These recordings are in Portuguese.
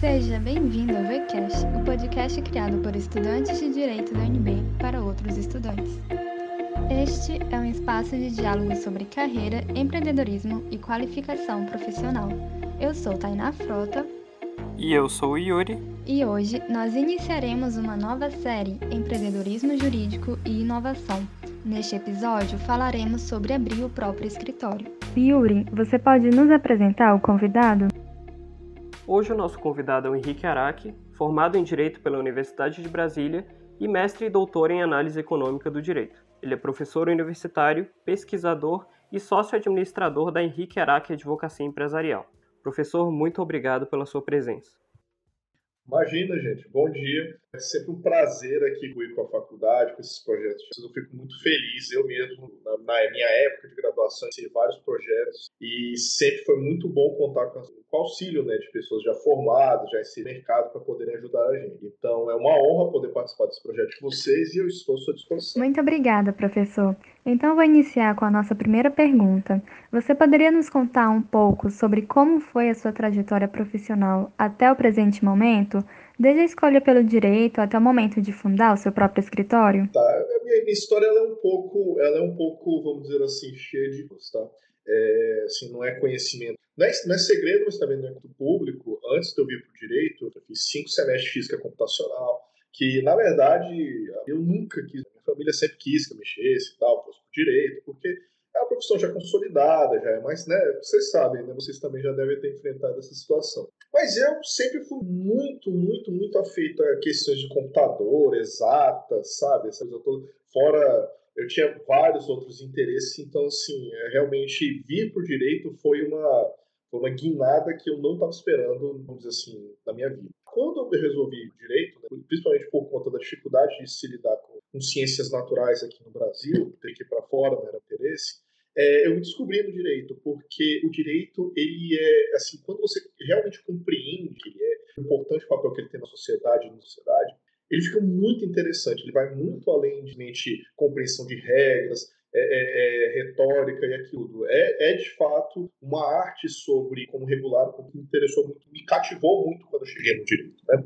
Seja bem-vindo ao VCast, o podcast criado por estudantes de Direito da UNB para outros estudantes. Este é um espaço de diálogo sobre carreira, empreendedorismo e qualificação profissional. Eu sou Tainá Frota. E eu sou o Yuri. E hoje nós iniciaremos uma nova série Empreendedorismo Jurídico e Inovação. Neste episódio falaremos sobre abrir o próprio escritório. Yuri, você pode nos apresentar o convidado? Hoje o nosso convidado é o Henrique Araque, formado em Direito pela Universidade de Brasília e mestre e doutor em Análise Econômica do Direito. Ele é professor universitário, pesquisador e sócio-administrador da Henrique Araque Advocacia Empresarial. Professor, muito obrigado pela sua presença. Imagina, gente. Bom dia. É sempre um prazer aqui ir com a faculdade, com esses projetos. Eu fico muito feliz. Eu mesmo, na, na minha época de graduação, tive vários projetos e sempre foi muito bom contar com, com o auxílio né, de pessoas já formadas, já nesse mercado, para poderem ajudar a gente. Então, é uma honra poder participar desse projeto com vocês e eu estou à sua disposição. Muito obrigada, professor. Então, vou iniciar com a nossa primeira pergunta. Você poderia nos contar um pouco sobre como foi a sua trajetória profissional até o presente momento? Desde a escolha pelo direito até o momento de fundar o seu próprio escritório? Tá, a minha, história é um pouco, ela é um pouco, vamos dizer assim, cheia de tá? É, assim, não é conhecimento, não é, não é, segredo, mas também não é muito público. Antes de eu vir para o direito, eu fiz cinco semestres de física computacional, que na verdade eu nunca quis, minha família sempre quis que eu mexesse e tal, fosse para direito, porque é uma profissão já consolidada, já é mais, né? Vocês sabem, né? Vocês também já devem ter enfrentado essa situação. Mas eu sempre fui muito, muito, muito afeito a questões de computador, exatas, sabe? Essa coisa toda. Fora, eu tinha vários outros interesses, então, assim, é, realmente vir o direito foi uma, uma guinada que eu não estava esperando, vamos dizer assim, na minha vida. Quando eu resolvi direito, né, principalmente por conta da dificuldade de se lidar com, com ciências naturais aqui no Brasil, ter que ir para fora não era interesse, é, eu me descobri no direito, porque o direito, ele é, assim, quando você realmente compreende que ele é importante papel que ele tem na sociedade na sociedade, ele fica muito interessante, ele vai muito além de mente compreensão de regras, é, é, é, retórica e aquilo. É, é de fato uma arte sobre como regular, que me interessou muito, me cativou muito quando eu cheguei no direito. Né?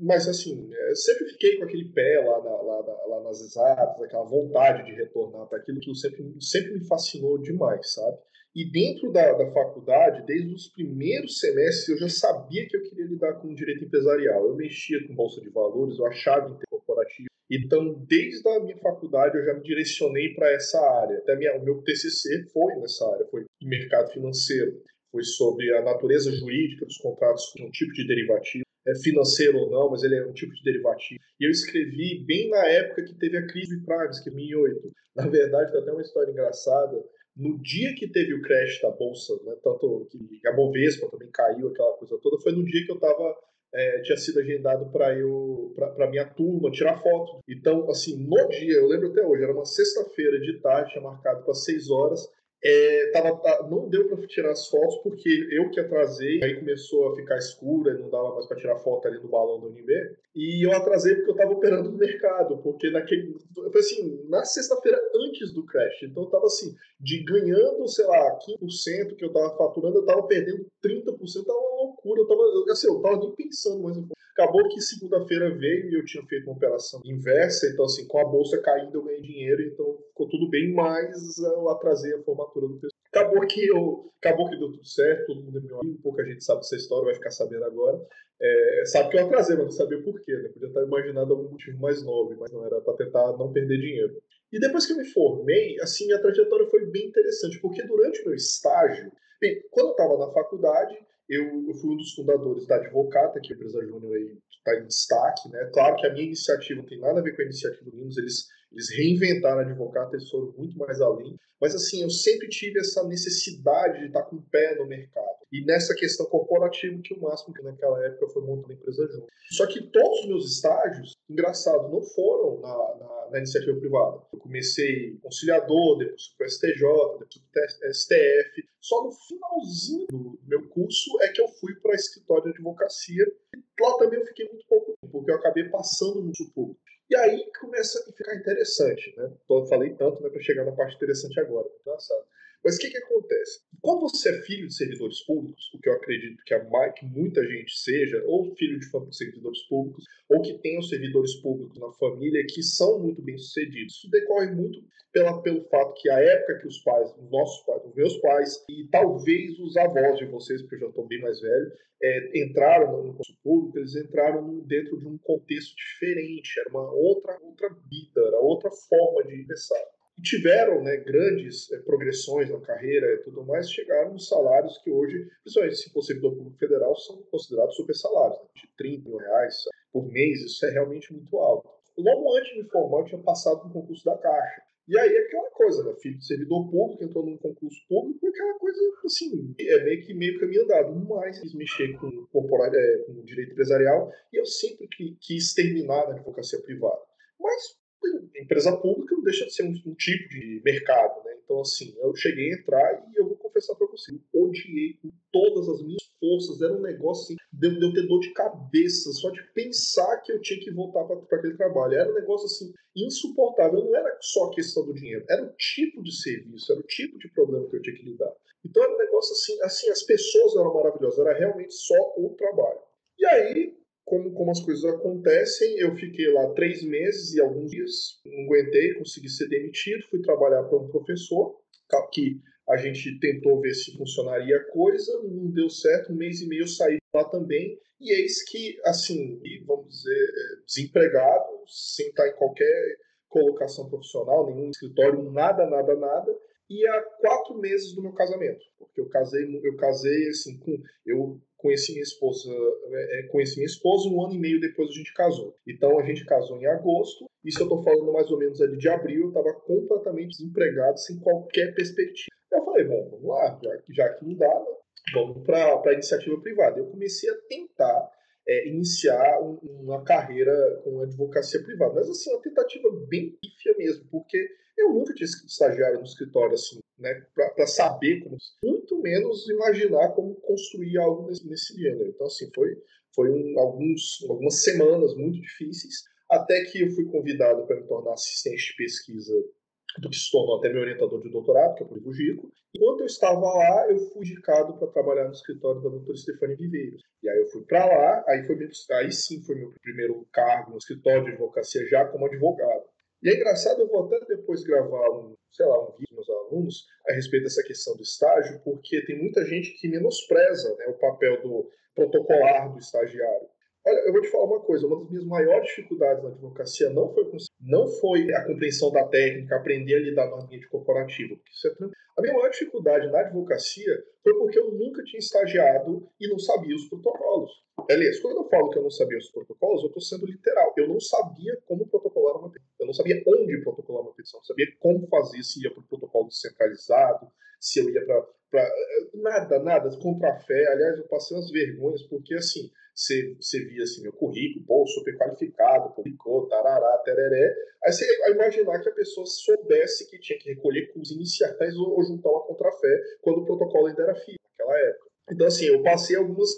Mas, assim, é, sempre fiquei com aquele pé lá, na, lá, lá nas exatas, aquela vontade de retornar para aquilo que sempre, sempre me fascinou demais, sabe? E dentro da, da faculdade, desde os primeiros semestres, eu já sabia que eu queria lidar com direito empresarial. Eu mexia com bolsa de valores, eu achava intercorporativo. Então, desde a minha faculdade, eu já me direcionei para essa área. Até minha, o meu TCC foi nessa área, foi mercado financeiro. Foi sobre a natureza jurídica dos contratos com um tipo de derivativo é financeiro ou não, mas ele é um tipo de derivativo. E eu escrevi bem na época que teve a crise de primes, que é 2008. Na verdade, tem até uma história engraçada. No dia que teve o crash da bolsa, né, tanto que a Bovespa também caiu, aquela coisa toda, foi no dia que eu estava é, tinha sido agendado para eu para minha turma tirar foto. Então, assim, no dia, eu lembro até hoje, era uma sexta-feira de tarde, tinha marcado para seis horas. É, tava, tá, não deu para tirar as fotos porque eu que atrasei, aí começou a ficar escura, não dava mais para tirar foto ali do balão do UNB. E eu atrasei porque eu estava operando no mercado, porque naquele, foi assim, na sexta-feira antes do crash. Então eu tava assim, de ganhando, sei lá, 15% que eu tava faturando, eu tava perdendo 30%, tava uma loucura. Eu tava, assim, eu tava nem pensando mais Acabou que segunda-feira veio e eu tinha feito uma operação inversa, então assim, com a bolsa caindo eu ganhei dinheiro, então ficou tudo bem, mas eu atrasei a formatura do pessoal. Acabou que eu, acabou que deu tudo certo, todo mundo é meu amigo, pouca gente sabe dessa história, vai ficar sabendo agora. É, sabe que eu atrasei, mas não sabia por quê, né? Podia estar imaginando algum motivo mais nobre, mas não era para tentar não perder dinheiro. E depois que eu me formei, assim, minha trajetória foi bem interessante, porque durante o meu estágio, bem, quando eu estava na faculdade, eu, eu, fui um dos fundadores da Advocata, que é a empresa júnior aí está em destaque, né? Claro que a minha iniciativa não tem nada a ver com a iniciativa do Linus, eles, eles reinventaram a Advocata, eles foram muito mais além. Mas assim, eu sempre tive essa necessidade de estar com o pé no mercado. E nessa questão corporativa, que o máximo que naquela época foi montar a empresa junto. Só que todos os meus estágios, engraçado, não foram na, na, na iniciativa privada. Eu comecei conciliador, depois fui para o STJ, depois para STF. Só no finalzinho do meu curso é que eu fui para escritório de advocacia. Lá também eu fiquei muito pouco tempo, porque eu acabei passando no público. E aí começa a ficar interessante, né? Falei tanto, né, para chegar na parte interessante agora. Engraçado. Mas o que, que acontece? Quando você é filho de servidores públicos, o que eu acredito que, a, que muita gente seja, ou filho de servidores públicos, ou que tenham servidores públicos na família que são muito bem sucedidos, isso decorre muito pela, pelo fato que a época que os pais, os nossos pais, os meus pais e talvez os avós de vocês, porque eu já estou bem mais velho, é, entraram no curso público, eles entraram dentro de um contexto diferente, era uma outra, outra vida, era outra forma de pensar tiveram né, grandes é, progressões na carreira e tudo mais, chegaram nos salários que hoje, principalmente se for servidor público federal, são considerados super salários, né, de 30 mil reais por mês, isso é realmente muito alto. Logo antes de me formar, eu tinha passado no concurso da Caixa. E aí aquela coisa, né? Filho de servidor público, entrou num concurso público, aquela coisa assim, é meio que meio caminho andado. Mas quis mexer com, corporal, é, com direito empresarial e eu sempre quis terminar na advocacia privada. Mas empresa pública não deixa de ser um, um, tipo de mercado, né? Então, assim, eu cheguei a entrar e eu vou confessar para você, eu odiei com todas as minhas forças, era um negócio assim, de, de eu ter dor de cabeça, só de pensar que eu tinha que voltar para aquele trabalho. Era um negócio assim, insuportável. Não era só a questão do dinheiro, era o tipo de serviço, era o tipo de problema que eu tinha que lidar. Então era um negócio assim, assim, as pessoas eram maravilhosas, era realmente só o trabalho. E aí, como, como as coisas acontecem, eu fiquei lá três meses e alguns dias, não aguentei, consegui ser demitido, fui trabalhar para um professor, que a gente tentou ver se funcionaria a coisa, não deu certo, um mês e meio eu saí lá também, e eis que, assim, vamos dizer, é, desempregado, sem estar em qualquer colocação profissional, nenhum escritório, nada, nada, nada, e há quatro meses do meu casamento, porque eu casei, eu casei assim com, eu conheci minha esposa, é, é, conheci minha esposa um ano e meio depois a gente casou. Então a gente casou em agosto. Isso eu estou falando mais ou menos ali de abril. Eu estava completamente desempregado, sem qualquer perspectiva. Eu falei, bom, vamos lá, já, já que não dá, vamos para a iniciativa privada. Eu comecei a tentar é, iniciar um, uma carreira com advocacia privada, mas assim uma tentativa bem pífia mesmo, porque eu nunca tinha estagiário no escritório assim, né, para saber como, muito menos imaginar como construir algo nesse, nesse gênero. Então, assim, foi, foi um, alguns, algumas semanas muito difíceis, até que eu fui convidado para me tornar assistente de pesquisa do que se tornou até meu orientador de doutorado, que é o Rodrigo Gico. Enquanto eu estava lá, eu fui indicado para trabalhar no escritório da doutora Stefani Viveiros. E aí eu fui para lá, aí, foi meu, aí sim foi meu primeiro cargo no escritório de advocacia já como advogado. E é engraçado, eu vou até depois gravar um, sei lá, um vídeo meus alunos a respeito dessa questão do estágio, porque tem muita gente que menospreza né, o papel do protocolar do estagiário. Olha, eu vou te falar uma coisa, uma das minhas maiores dificuldades na advocacia não foi, não foi a compreensão da técnica, aprender a lidar no ambiente corporativo, porque isso é a minha maior dificuldade na advocacia foi porque eu nunca tinha estagiado e não sabia os protocolos. Aliás, quando eu falo que eu não sabia os protocolos, eu estou sendo literal. Eu não sabia como protocolar uma petição. Não sabia onde protocolar uma petição. Eu sabia como fazer, se ia para o protocolo descentralizado, se eu ia para. Nada, nada, contra a fé. Aliás, eu passei umas vergonhas, porque assim, você, via assim, meu currículo, pô, super qualificado, publicou, tarará, tereré. Aí você vai imaginar que a pessoa soubesse que tinha que recolher custos iniciais ou, ou juntar uma contrafé quando o protocolo ainda era FIA, naquela época. Então, assim, eu passei algumas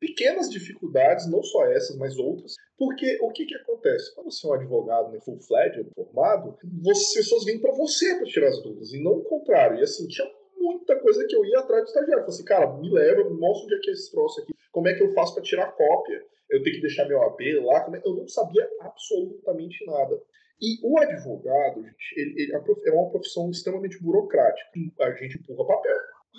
pequenas dificuldades, não só essas, mas outras, porque o que, que acontece? Quando você é um advogado né, full-fledged, formado, as pessoas vêm para você para tirar as dúvidas, e não o contrário. E assim, tinha muita coisa que eu ia atrás do estagiário. Falei assim, cara, me leva, me mostra onde é que é esse troço aqui, como é que eu faço para tirar cópia, eu tenho que deixar meu AB lá, é... eu não sabia absolutamente nada. E o advogado, gente, ele, ele, é uma profissão extremamente burocrática. A gente empurra papel.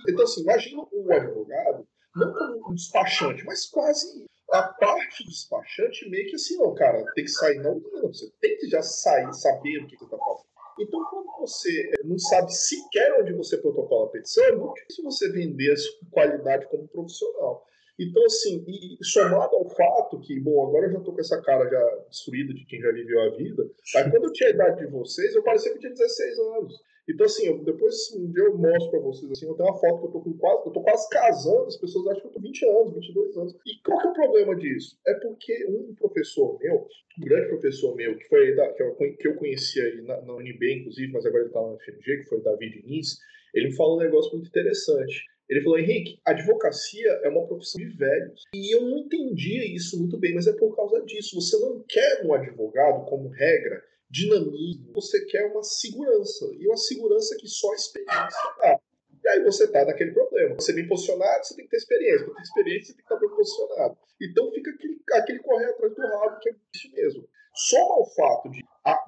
Então, assim, imagina o advogado, não um despachante, mas quase a parte do despachante meio que assim, não, cara, tem que sair, não, não, você tem que já sair, saber o que você está fazendo. Então, quando você eh, não sabe sequer onde você protocola a petição, é muito difícil você vender a sua qualidade como profissional. Então, assim, e somado ao fato que, bom, agora eu já tô com essa cara já destruída de quem já viveu a vida, mas quando eu tinha a idade de vocês, eu parecia que tinha 16 anos. Então, assim, eu, depois um dia eu mostro pra vocês, assim, eu tenho uma foto que eu tô com quase, eu tô quase casando, as pessoas acham que eu tô 20 anos, 22 anos. E qual que é o problema disso? É porque um professor meu, um grande professor meu, que foi da, que, eu, que eu conheci aí na, na UNB, inclusive, mas agora ele tá na FMG, que foi o David Diniz, ele me falou um negócio muito interessante. Ele falou, Henrique, advocacia é uma profissão de velhos. E eu não entendia isso muito bem, mas é por causa disso. Você não quer um advogado, como regra, dinamismo, você quer uma segurança. E uma segurança que só a experiência dá. aí você tá naquele problema. Você bem posicionado, você tem que ter experiência. Para ter experiência, você tem que estar bem posicionado. Então fica aquele, aquele correr atrás do rabo, que é isso mesmo. Só o fato de,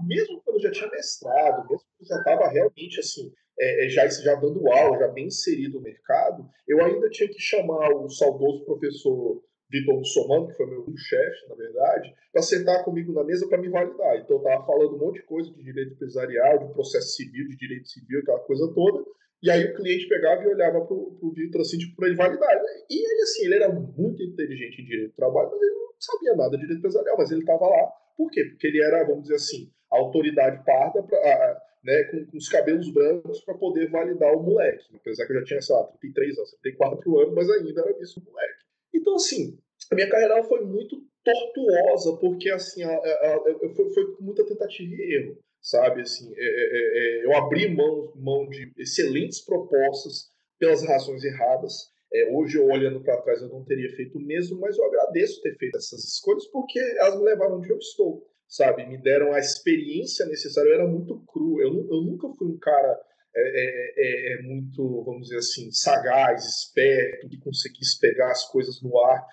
mesmo quando eu já tinha mestrado, mesmo quando eu já estava realmente assim, é, é, já, já dando aula, já bem inserido no mercado, eu ainda tinha que chamar o saudoso professor Vitor Russomano, que foi meu chefe, na verdade, para sentar comigo na mesa para me validar. Então eu estava falando um monte de coisa de direito empresarial, de processo civil, de direito civil, aquela coisa toda. E aí o cliente pegava e olhava para o Vitor assim, tipo, para ele validar. E ele, assim, ele era muito inteligente em direito do trabalho, mas ele não sabia nada de direito empresarial, mas ele estava lá. Por quê? Porque ele era, vamos dizer assim, a autoridade parda pra, né, com, com, os cabelos brancos para poder validar o moleque. Apesar que eu já tinha, sei lá, 33 anos, 34 anos, mas ainda era visto moleque. Então, assim, a minha carreira foi muito tortuosa, porque, assim, a, a, a, foi, foi muita tentativa e erro sabe? Assim, é, é, é, é, eu abri mão, mão de excelentes propostas pelas razões erradas. É, hoje, eu olhando para trás, eu não teria feito o mesmo, mas eu agradeço ter feito essas escolhas porque elas me levaram onde eu estou, sabe? Me deram a experiência necessária. Eu era muito cru, eu, eu nunca fui um cara é, é, muito, vamos dizer assim, sagaz, esperto, que conseguisse pegar as coisas no ar,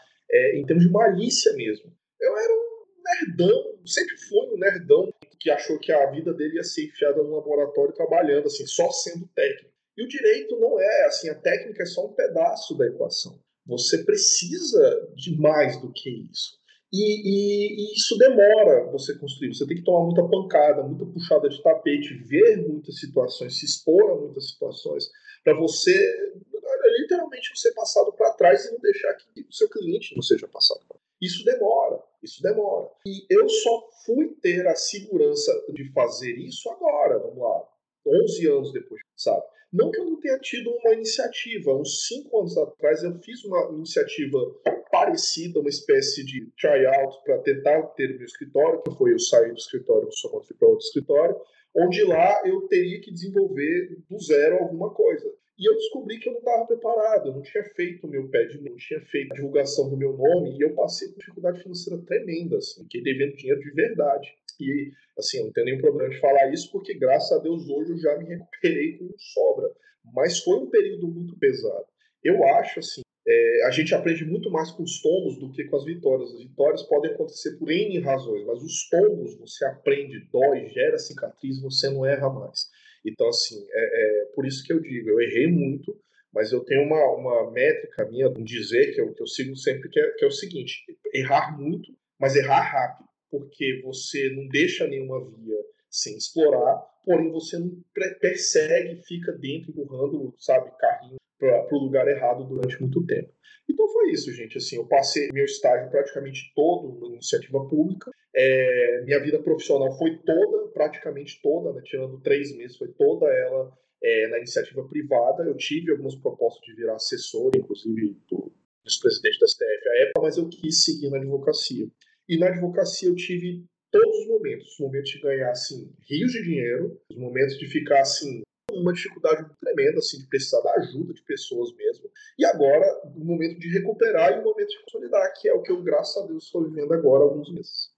em termos de malícia mesmo. Eu era um nerdão, sempre fui um nerdão que achou que a vida dele ia ser enfiada num laboratório trabalhando, assim, só sendo técnico. E o direito não é, assim, a técnica é só um pedaço da equação. Você precisa de mais do que isso. E, e, e, isso demora você construir. Você tem que tomar muita pancada, muita puxada de tapete, ver muitas situações, se expor a muitas situações, para você, literalmente, ser passado para trás e não deixar que o seu cliente não seja passado para isso demora, isso demora. E eu só fui ter a segurança de fazer isso agora, vamos lá, 11 anos depois, sabe? Não que eu não tenha tido uma iniciativa. Uns 5 anos atrás eu fiz uma iniciativa parecida, uma espécie de tryout para tentar ter meu escritório, que foi eu sair do escritório do fui para outro escritório, onde lá eu teria que desenvolver do zero alguma coisa. E eu descobri que eu não estava preparado, eu não tinha feito o meu pé de não tinha feito a divulgação do meu nome, e eu passei por dificuldade financeira tremenda, assim, fiquei devendo dinheiro de verdade. E, assim, eu não tenho nenhum problema de falar isso, porque graças a Deus hoje eu já me recuperei com sobra. Mas foi um período muito pesado. Eu acho, assim, é, a gente aprende muito mais com os tombos do que com as vitórias. As vitórias podem acontecer por N razões, mas os tombos você aprende, dói, gera cicatriz, você não erra mais. Então, assim, é, é, por isso que eu digo, eu errei muito, mas eu tenho uma, uma métrica minha, um dizer que eu, que eu sigo sempre, que é, que é o seguinte, errar muito, mas errar rápido, porque você não deixa nenhuma via sem explorar, porém você não persegue, fica dentro, empurrando, sabe, carrinho para o lugar errado durante muito tempo. Então foi isso, gente. Assim, eu passei meu estágio praticamente todo na iniciativa pública. É, minha vida profissional foi toda, praticamente toda, né, tirando três meses, foi toda ela é, na iniciativa privada. Eu tive algumas propostas de virar assessor, inclusive do ex-presidente da STF à época, mas eu quis seguir na advocacia. E na advocacia eu tive todos os momentos, os momentos de ganhar assim rios de dinheiro, os momentos de ficar assim uma dificuldade tremenda, assim, de precisar da ajuda de pessoas mesmo. E agora, o momento de recuperar e o momento de consolidar, que é o que eu, graças a Deus, estou vivendo agora há alguns meses.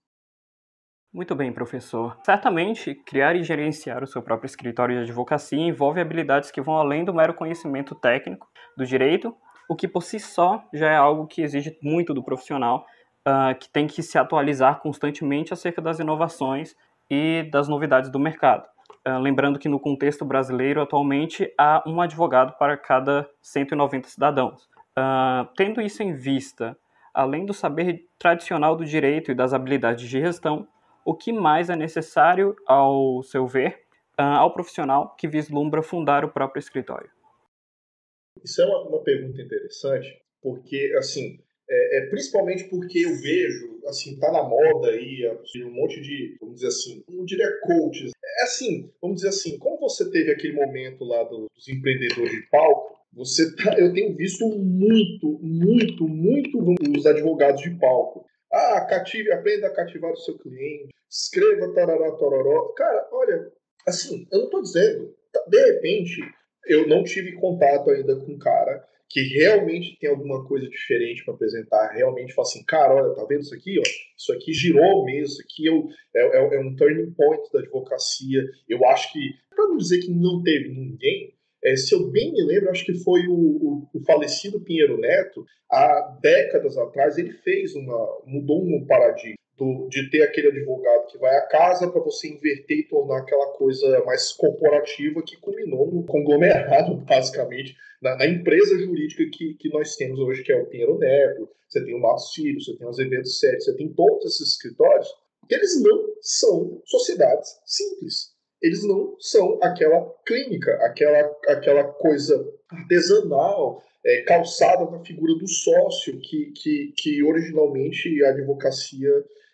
Muito bem, professor. Certamente, criar e gerenciar o seu próprio escritório de advocacia envolve habilidades que vão além do mero conhecimento técnico do direito, o que por si só já é algo que exige muito do profissional, uh, que tem que se atualizar constantemente acerca das inovações e das novidades do mercado. Uh, lembrando que no contexto brasileiro, atualmente, há um advogado para cada 190 cidadãos. Uh, tendo isso em vista, além do saber tradicional do direito e das habilidades de gestão, o que mais é necessário, ao seu ver, uh, ao profissional que vislumbra fundar o próprio escritório? Isso é uma, uma pergunta interessante, porque, assim, é, é, principalmente porque eu vejo, assim, tá na moda aí, um monte de, vamos dizer assim, não diria coaches. É assim, vamos dizer assim, como você teve aquele momento lá dos empreendedores de palco, você tá, eu tenho visto muito, muito, muito os advogados de palco. Ah, cative, aprenda a cativar o seu cliente, escreva tarará, tororó. Cara, olha, assim, eu não tô dizendo, de repente, eu não tive contato ainda com um cara que realmente tem alguma coisa diferente para apresentar, realmente fala assim, cara, olha, tá vendo isso aqui? Ó? Isso aqui girou mesmo, isso aqui é, é, é, um turning point da advocacia. Eu acho que, para não dizer que não teve ninguém, É, se eu bem me lembro, acho que foi o, o, o, falecido Pinheiro Neto, há décadas atrás, ele fez uma. mudou um paradigma. Do, de ter aquele advogado que vai à casa para você inverter e tornar aquela coisa mais corporativa que culminou no conglomerado, basicamente, na, na, empresa jurídica que, que nós temos hoje, que é o Pinheiro Neto, você tem o Marcos Filho, você tem o Azevedo Sete, você tem todos esses escritórios, eles não são sociedades simples. Eles não são aquela clínica, aquela, aquela coisa artesanal, é, calçada na figura do sócio, que, que, que originalmente a advocacia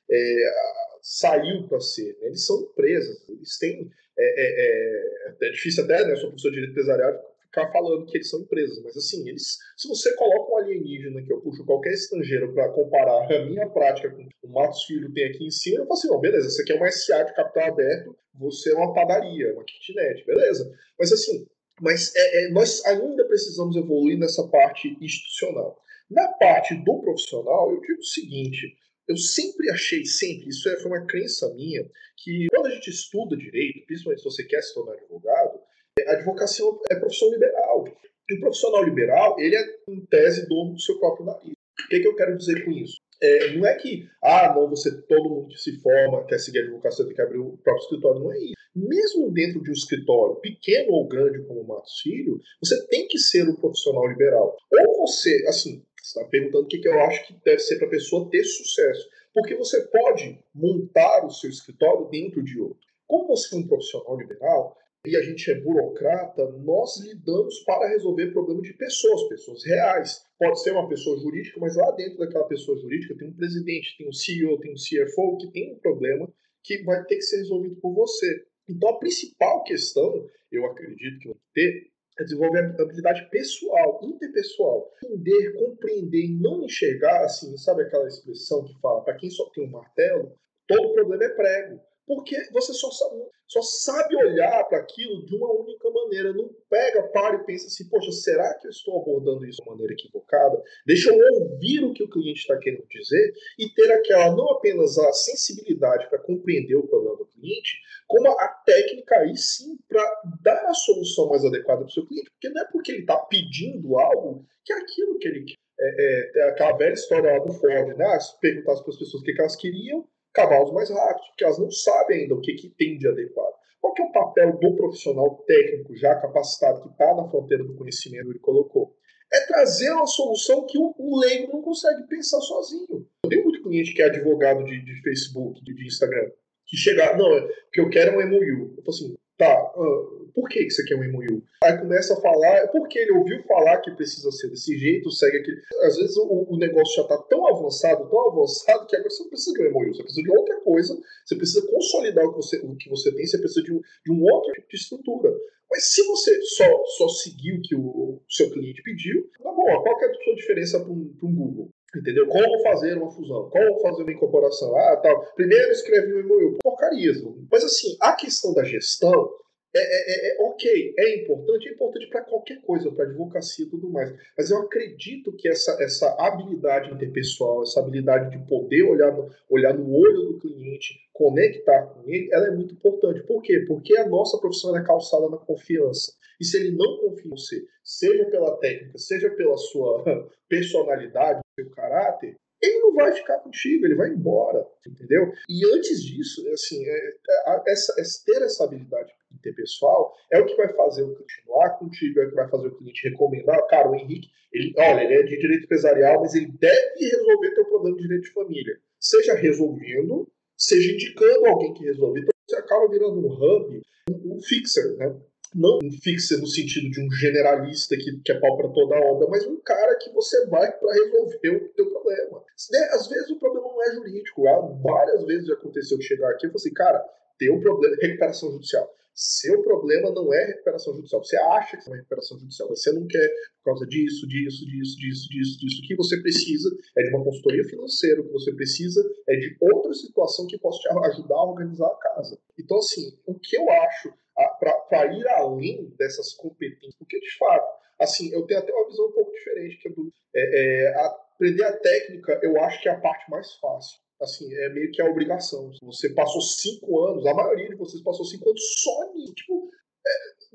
é, saiu para ser. Né? Eles são empresas, eles têm. É, é, é, é difícil até, né? Eu sou professor de direito empresarial, ficar falando que eles são empresas, mas assim, eles, se você coloca um alienígena que eu puxo qualquer estrangeiro para comparar a minha prática com o Matos Filho tem aqui em cima, eu falo assim, oh, beleza, isso aqui é uma SA de capital aberto, você é uma padaria, uma kitnet, beleza. Mas assim, mas é, é, nós ainda precisamos evoluir nessa parte institucional. Na parte do profissional, eu digo o seguinte, eu sempre achei, sempre, isso é, foi uma crença minha, que quando a gente estuda direito, principalmente se você quer se tornar advogado, a advocacia é profissão liberal. E o profissional liberal, ele é, em tese, dono do seu próprio nariz. O que, que eu quero dizer com isso? É, não é que, ah, não, você, todo mundo que se forma, quer seguir a advocacia, tem que abrir o próprio escritório. Não é isso. Mesmo dentro de um escritório, pequeno ou grande como o Matos Filho, você tem que ser um profissional liberal. Ou você, assim, você está perguntando o que, que eu acho que deve ser para a pessoa ter sucesso. Porque você pode montar o seu escritório dentro de outro. Como você é um profissional liberal, e a gente é burocrata, nós lidamos para resolver problemas de pessoas, pessoas reais. Pode ser uma pessoa jurídica, mas lá dentro daquela pessoa jurídica tem um presidente, tem um CEO, tem um CFO que tem um problema que vai ter que ser resolvido por você. Então a principal questão, eu acredito que vai ter, é desenvolver habilidade pessoal, interpessoal. Entender, compreender e não enxergar, assim, sabe aquela expressão que fala, para quem só tem um martelo, todo problema é prego porque você só sabe, só sabe olhar para aquilo de uma única maneira. Não pega, para e pensa assim, poxa, será que eu estou abordando isso de maneira equivocada? Deixa eu ouvir o que o cliente está querendo dizer e ter aquela, não apenas a sensibilidade para compreender o problema do cliente, como a técnica aí sim para dar a solução mais adequada para o seu cliente. Porque não é porque ele está pedindo algo que é aquilo que ele quer. É, é, é aquela velha história lá do Ford, né? Se perguntasse para as pessoas o que elas queriam, cavalos mais rápidos, porque elas não sabem ainda o que, que tem de adequado. Qual que é o papel do profissional técnico já capacitado que está na fronteira do conhecimento ele colocou? É trazer uma solução que o, o leigo não consegue pensar sozinho. Eu tenho muito cliente que é advogado de, de Facebook, de, de, Instagram, que chega, não, o que eu quero é um MOU. Eu falo assim, tá, uh, por que, que você quer um MOU? Aí começa a falar, porque ele ouviu falar que precisa ser desse jeito, segue aquele. Às vezes o, o negócio já está tão avançado, tão avançado, que agora você não precisa de um MOU, você precisa de outra coisa, você precisa consolidar o que você, o que você tem, você precisa de um, de um outro tipo de estrutura. Mas se você só, só seguir o que o, o seu cliente pediu, tá bom, qual é a sua diferença para um, um Google? Entendeu? Como fazer uma fusão? Como fazer uma incorporação? Ah, tal. Primeiro escreve um MOU. Porcarias. Mas assim, a questão da gestão, é, é, é, é, ok, é importante, é importante para qualquer coisa, para advocacia e tudo mais. Mas eu acredito que essa, essa habilidade interpessoal, essa habilidade de poder olhar no, olhar no olho do cliente, conectar com ele, ela é muito importante. Por quê? Porque a nossa profissão é calçada na confiança. E se ele não confia em você, seja pela técnica, seja pela sua personalidade, seu caráter, ele não vai ficar contigo, ele vai embora, entendeu? E antes disso, assim, é, é, é, ter essa habilidade interpessoal é o que vai fazer o continuar contigo, é o que vai fazer o cliente recomendar. Cara, o Henrique, ele, olha, ele é de direito empresarial, mas ele deve resolver teu problema de direito de família. Seja resolvendo, seja indicando alguém que resolve. Então você acaba virando um hub, um fixer, né? Não um fixer no sentido de um generalista que, que é pau para toda a obra, mas um cara que você vai para resolver o teu problema. Às vezes o problema não é jurídico. Várias vezes aconteceu de chegar aqui e falar assim, cara, tem um problema, recuperação judicial. Seu problema não é recuperação judicial. Você acha que é uma recuperação judicial, você não quer por causa disso, disso, disso, disso, disso, disso. O que você precisa é de uma consultoria financeira, o que você precisa é de outra situação que possa te ajudar a organizar a casa. Então, assim, o que eu acho para ir além dessas competências, porque de fato, assim, eu tenho até uma visão um pouco diferente, que é, do, é, é aprender a técnica, eu acho que é a parte mais fácil assim, é meio que a obrigação. Você passou cinco anos, a maioria de vocês passou cinco anos só nisso. Tipo, é,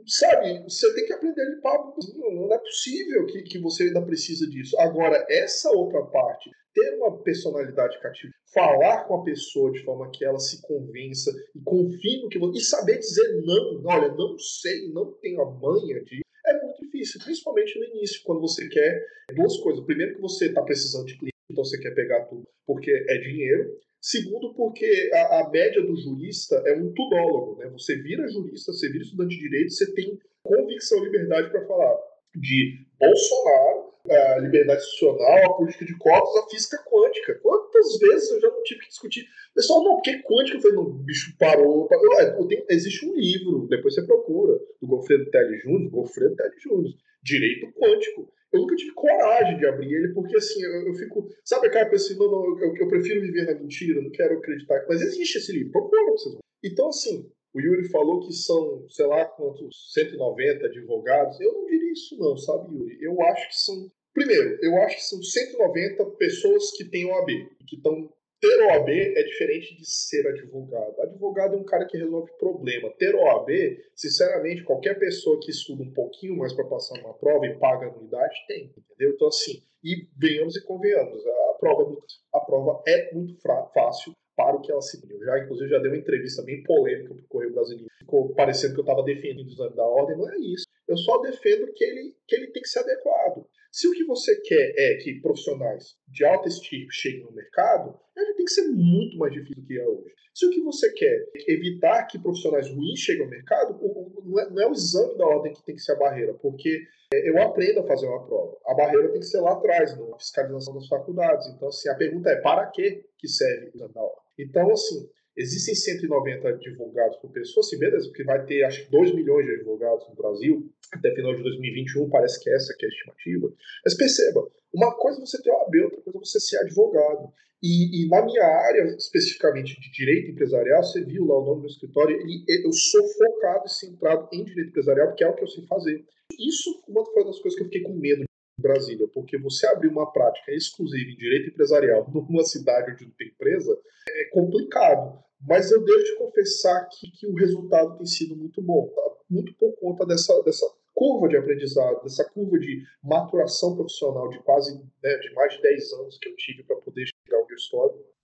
sabe, você tem que aprender a limpar. Não é possível que, que você ainda precisa disso. Agora, essa outra parte, ter uma personalidade cativa, falar com a pessoa de forma que ela se convença e confie no que você. e saber dizer não, olha, não sei, não tenho a manha de. É muito difícil, principalmente no início, quando você quer duas coisas. Primeiro, que você está precisando de cliente, então você quer pegar tudo porque é dinheiro. Segundo, porque a, a, média do jurista é um tudólogo. Né? Você vira jurista, você vira estudante de direito, você tem convicção e liberdade para falar de Bolsonaro, a liberdade institucional, a política de cotas, a física quântica. Quantas vezes eu já não tive que discutir? Pessoal, não, porque quântica? Eu falei, não, o bicho parou. parou. Tenho, existe um livro, depois você procura, do Goffredo Telly Júnior, Goffredo Telly Júnior, Direito Quântico eu nunca tive coragem de abrir ele, porque assim, eu, eu fico. Sabe aquela pessoa assim, não, não, eu, eu, prefiro viver na mentira, não quero acreditar. Mas existe esse livro, procura vocês Então, assim, o Yuri falou que são, sei lá quantos, 190 advogados. Eu não diria isso, não, sabe, Yuri? Eu acho que são. Primeiro, eu acho que são 190 pessoas que têm OAB, que estão ter OAB é diferente de ser advogado. Advogado é um cara que resolve problema. Ter OAB, sinceramente, qualquer pessoa que estuda um pouquinho mais para passar uma prova e paga anuidade tem, entendeu? Então, assim, e venhamos e convenhamos, a prova é a prova é muito fácil para o que ela se deu. Já, inclusive, já deu uma entrevista bem polêmica para o Correio Brasileiro. Ficou parecendo que eu estava defendendo o exame da ordem. Não é isso. Eu só defendo que ele, que ele tem que ser adequado. Se o que você quer é que profissionais de alta estirpe cheguem no mercado, ele tem que ser muito mais difícil do que é hoje. Se o que você quer é evitar que profissionais ruins cheguem ao mercado, não é, não é o exame da ordem que tem que ser a barreira, porque é, eu aprendo a fazer uma prova. A barreira tem que ser lá atrás, na fiscalização das faculdades. Então, assim, a pergunta é para que, que serve o exame da ordem? Então, assim, Existem 190 advogados por pessoa, assim, beleza, porque vai ter acho que 2 milhões de advogados no Brasil, até final de 2021, parece que essa que é a estimativa. Mas perceba, uma coisa é você ter OAB, outra coisa é você ser advogado. E, e, na minha área, especificamente de direito empresarial, você viu lá o nome do escritório, e eu sou focado e centrado em direito empresarial, porque é o que eu sei fazer. Isso uma das coisas que eu fiquei com medo Brasília, porque você abrir uma prática exclusiva em direito empresarial numa cidade onde não tem empresa é complicado. Mas eu devo te confessar que, que o resultado tem sido muito bom, tá? muito por conta dessa, dessa curva de aprendizado, dessa curva de maturação profissional de quase né, de mais de 10 anos que eu tive para poder chegar onde eu estou.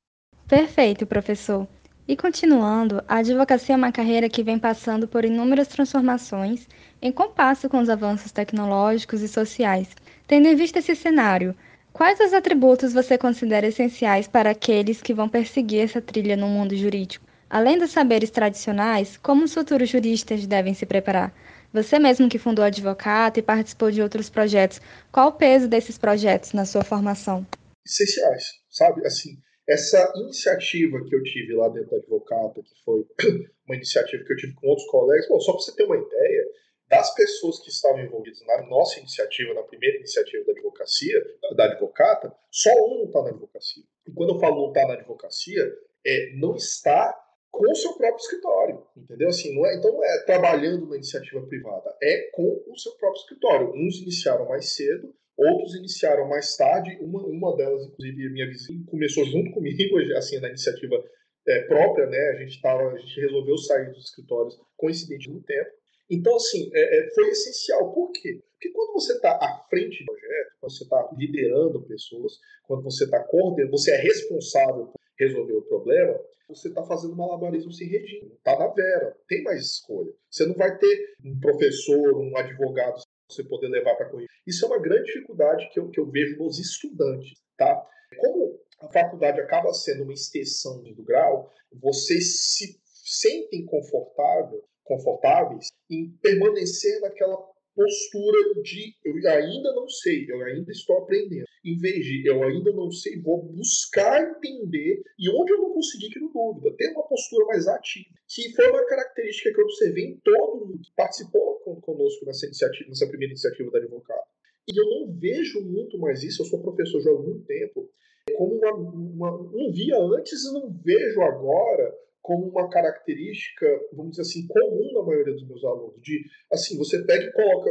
Perfeito, professor. E continuando, a advocacia é uma carreira que vem passando por inúmeras transformações em compasso com os avanços tecnológicos e sociais. Tendo em vista esse cenário, Quais os atributos você considera essenciais para aqueles que vão perseguir essa trilha no mundo jurídico? Além dos saberes tradicionais, como os futuros juristas devem se preparar? Você mesmo que fundou Advocato e participou de outros projetos, qual o peso desses projetos na sua formação? Essenciais, sabe? Assim, essa iniciativa que eu tive lá dentro da Advocato, que foi uma iniciativa que eu tive com outros colegas, bom, só para você ter uma ideia, das pessoas que estavam envolvidas na nossa iniciativa, na primeira iniciativa da advocacia, da advocata, só um não está na advocacia. E quando eu falo não está na advocacia, é não está com o seu próprio escritório, entendeu? Assim, não é, então não é trabalhando na iniciativa privada, é com o seu próprio escritório. Uns iniciaram mais cedo, outros iniciaram mais tarde. Uma, uma delas, inclusive, minha vizinha, começou junto comigo, assim, na iniciativa é, própria, né? A gente tava, a gente resolveu sair dos escritórios coincidente no tempo. Então, assim, é, é, foi essencial. Por quê? Porque quando você está à frente do projeto, quando você está liderando pessoas, quando você está coordenando, você é responsável por resolver o problema, você está fazendo malabarismo sem regime. Está na vera, tem mais escolha. Você não vai ter um professor, um advogado você poder levar para correr. Isso é uma grande dificuldade que eu, que eu vejo nos estudantes, tá? Como a faculdade acaba sendo uma extensão do grau, vocês se sentem confortável confortáveis em permanecer naquela postura de eu ainda não sei, eu ainda estou aprendendo. Em vez de eu ainda não sei, vou buscar entender e onde eu não consegui, que não dúvida, ter uma postura mais ativa, que foi uma característica que eu observei em todo mundo que participou conosco nessa iniciativa, nessa primeira iniciativa da advogado. E eu não vejo muito mais isso, eu sou professor já há algum tempo, como uma, uma não via antes e não vejo agora como uma característica, vamos dizer assim, comum na maioria dos meus alunos. De, assim, você pega e coloca.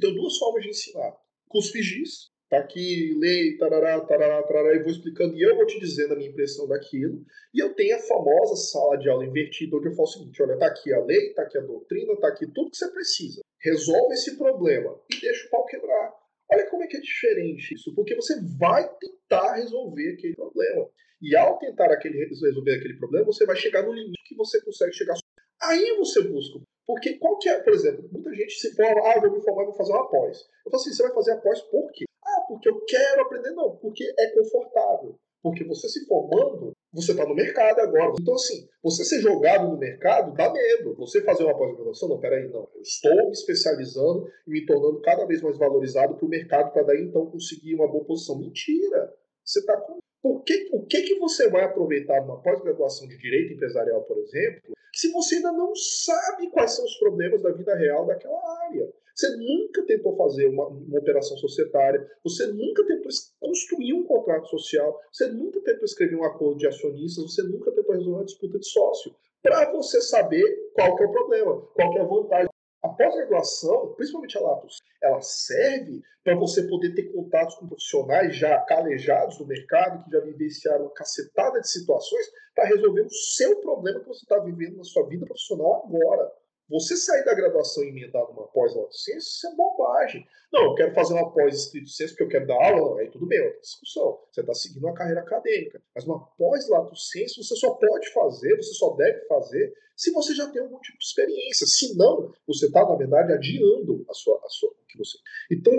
Tem duas formas de ensinar: cuspir giz tá aqui, lei, tarará, tarará, tarará, e vou explicando, e eu vou te dizendo a minha impressão daquilo, e eu tenho a famosa sala de aula invertida, onde eu falo o seguinte, olha, tá aqui a lei, tá aqui a doutrina, tá aqui tudo que você precisa. Resolve esse problema e deixa o pau quebrar. Olha como é que é diferente isso, porque você vai tentar resolver aquele problema. E ao tentar aquele, resolver aquele problema, você vai chegar no limite que você consegue chegar. Aí você busca. Porque qual que é, por exemplo, muita gente se forma, ah, vou me formar, vou fazer uma pós. Eu falo assim, você vai fazer a pós por quê? Ah, porque eu quero aprender. Não, porque é confortável. Porque você se formando, você está no mercado agora. Então, assim, você ser jogado no mercado dá medo. Você fazer uma pós-graduação, não, peraí, não. Eu estou me especializando e me tornando cada vez mais valorizado para o mercado, para daí então conseguir uma boa posição. Mentira! Você está com por que, o que, que você vai aproveitar numa pós-graduação de direito empresarial, por exemplo, se você ainda não sabe quais são os problemas da vida real daquela área? Você nunca tentou fazer uma, uma, operação societária, você nunca tentou construir contrato social, você nunca tentou escrever um acordo de acionistas, você nunca tentou resolver uma disputa de sócio. Para você saber qual que é o problema, qual que é a vantagem. A pós-graduação, principalmente a Latos, ela serve para você poder ter contatos com profissionais já calejados no mercado, que já vivenciaram uma cacetada de situações, para resolver o seu problema que você está vivendo na sua vida profissional agora. Você sair da graduação e emendar numa pós-lato ciência, isso é bobagem. Não, eu quero fazer uma pós escrito ciência porque eu quero dar aula, aí tudo bem, outra discussão. Você está seguindo uma carreira acadêmica. Mas uma pós-lato ciência você só pode fazer, você só deve fazer, se você já tem algum tipo de experiência. Se não, você está, na verdade, adiando a sua, a sua, o que você. Então,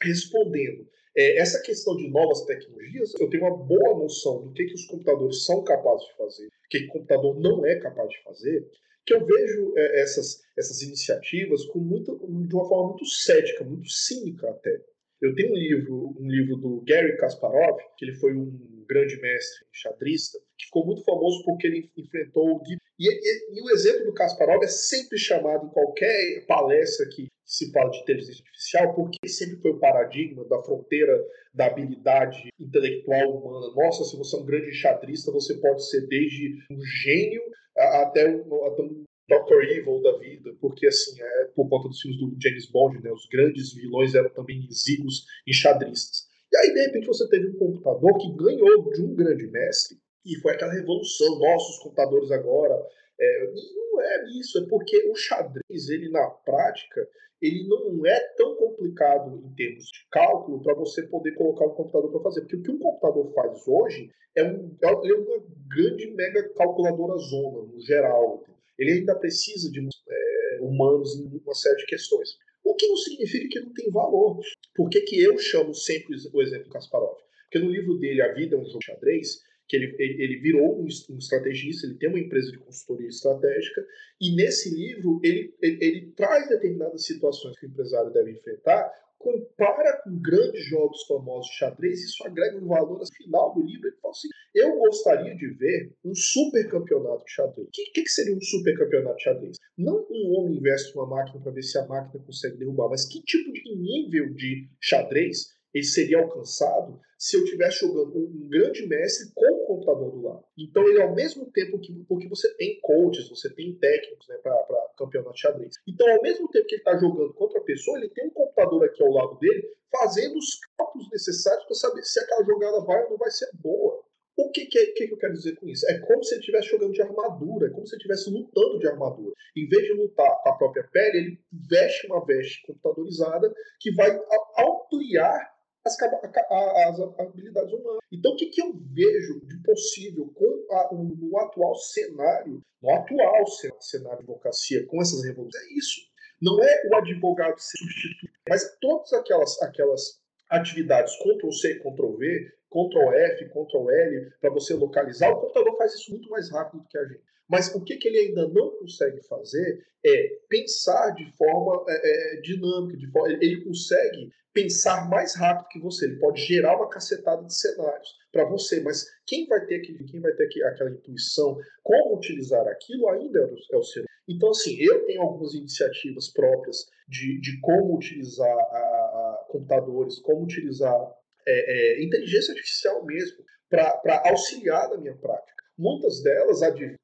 respondendo, é, essa questão de novas tecnologias, eu tenho uma boa noção do que, que os computadores são capazes de fazer, o que, que o computador não é capaz de fazer que eu vejo é, essas, essas iniciativas com muito, de uma forma muito cética, muito cínica até. Eu tenho um livro, um livro do Gary Kasparov, que ele foi um grande mestre xadrista, que ficou muito famoso porque ele enfrentou o e, e, e, o exemplo do Kasparov é sempre chamado em qualquer palestra que se fala de inteligência artificial, porque sempre foi o paradigma da fronteira da habilidade intelectual humana. Nossa, se você é um grande xadrista, você pode ser desde um gênio até um, até um Dr. Evil da vida, porque assim, é por conta dos filmes do James Bond, né, os grandes vilões eram também exíguos enxadristas. E aí, de repente, você teve um computador que ganhou de um grande mestre, e foi aquela revolução, nossos computadores agora. É, não é isso, é porque o xadrez, ele na prática, ele não é tão complicado em termos de cálculo para você poder colocar um computador para fazer. Porque o que um computador faz hoje é, um, é uma grande mega calculadora zona, no geral. Ele ainda precisa de é, humanos em uma série de questões. O que não significa que não tem valor. Por que, que eu chamo sempre o exemplo Kasparov? Porque no livro dele, A Vida é um Jogo de Xadrez, que ele, ele, virou um, um, estrategista, ele tem uma empresa de consultoria estratégica, e nesse livro ele, ele, ele traz determinadas situações que o empresário deve enfrentar, compara com grandes jogos famosos de xadrez, isso agrega um valor no final do livro. Ele fala assim: eu gostaria de ver um super campeonato de xadrez. O que, que, seria um super campeonato de xadrez? Não um homem investe uma máquina para ver se a máquina consegue derrubar, mas que tipo de nível de xadrez ele seria alcançado se eu estivesse jogando um grande mestre com o computador do lado. Então ele ao mesmo tempo que porque você tem coaches, você tem técnicos né, para campeonato de xadrez. Então ao mesmo tempo que ele está jogando contra a pessoa, ele tem um computador aqui ao lado dele fazendo os cálculos necessários para saber se aquela jogada vai ou não vai ser boa. O que, que, que, que, eu quero dizer com isso? É como se ele estivesse jogando de armadura, é como se ele estivesse lutando de armadura. Em vez de lutar com a própria pele, ele veste uma veste computadorizada que vai ampliar as, as, habilidades humanas. Então, o que, que eu vejo de possível com a, no atual cenário, no atual cenário de advocacia, com essas revoluções? É isso. Não é o advogado ser substituído, mas todas aquelas, aquelas atividades Ctrl-C, Ctrl-V, Ctrl-F, Ctrl-L, para você localizar, o computador faz isso muito mais rápido do que a gente. Mas o que, que ele ainda não consegue fazer é pensar de forma é, é, dinâmica, de forma, ele consegue pensar mais rápido que você, ele pode gerar uma cacetada de cenários para você, mas quem vai ter aquele, quem vai ter aquela intuição, como utilizar aquilo ainda é o, é ser. Então, assim, eu tenho algumas iniciativas próprias de, de como utilizar a, a computadores, como utilizar é, é, inteligência artificial mesmo, para auxiliar na minha prática. Muitas delas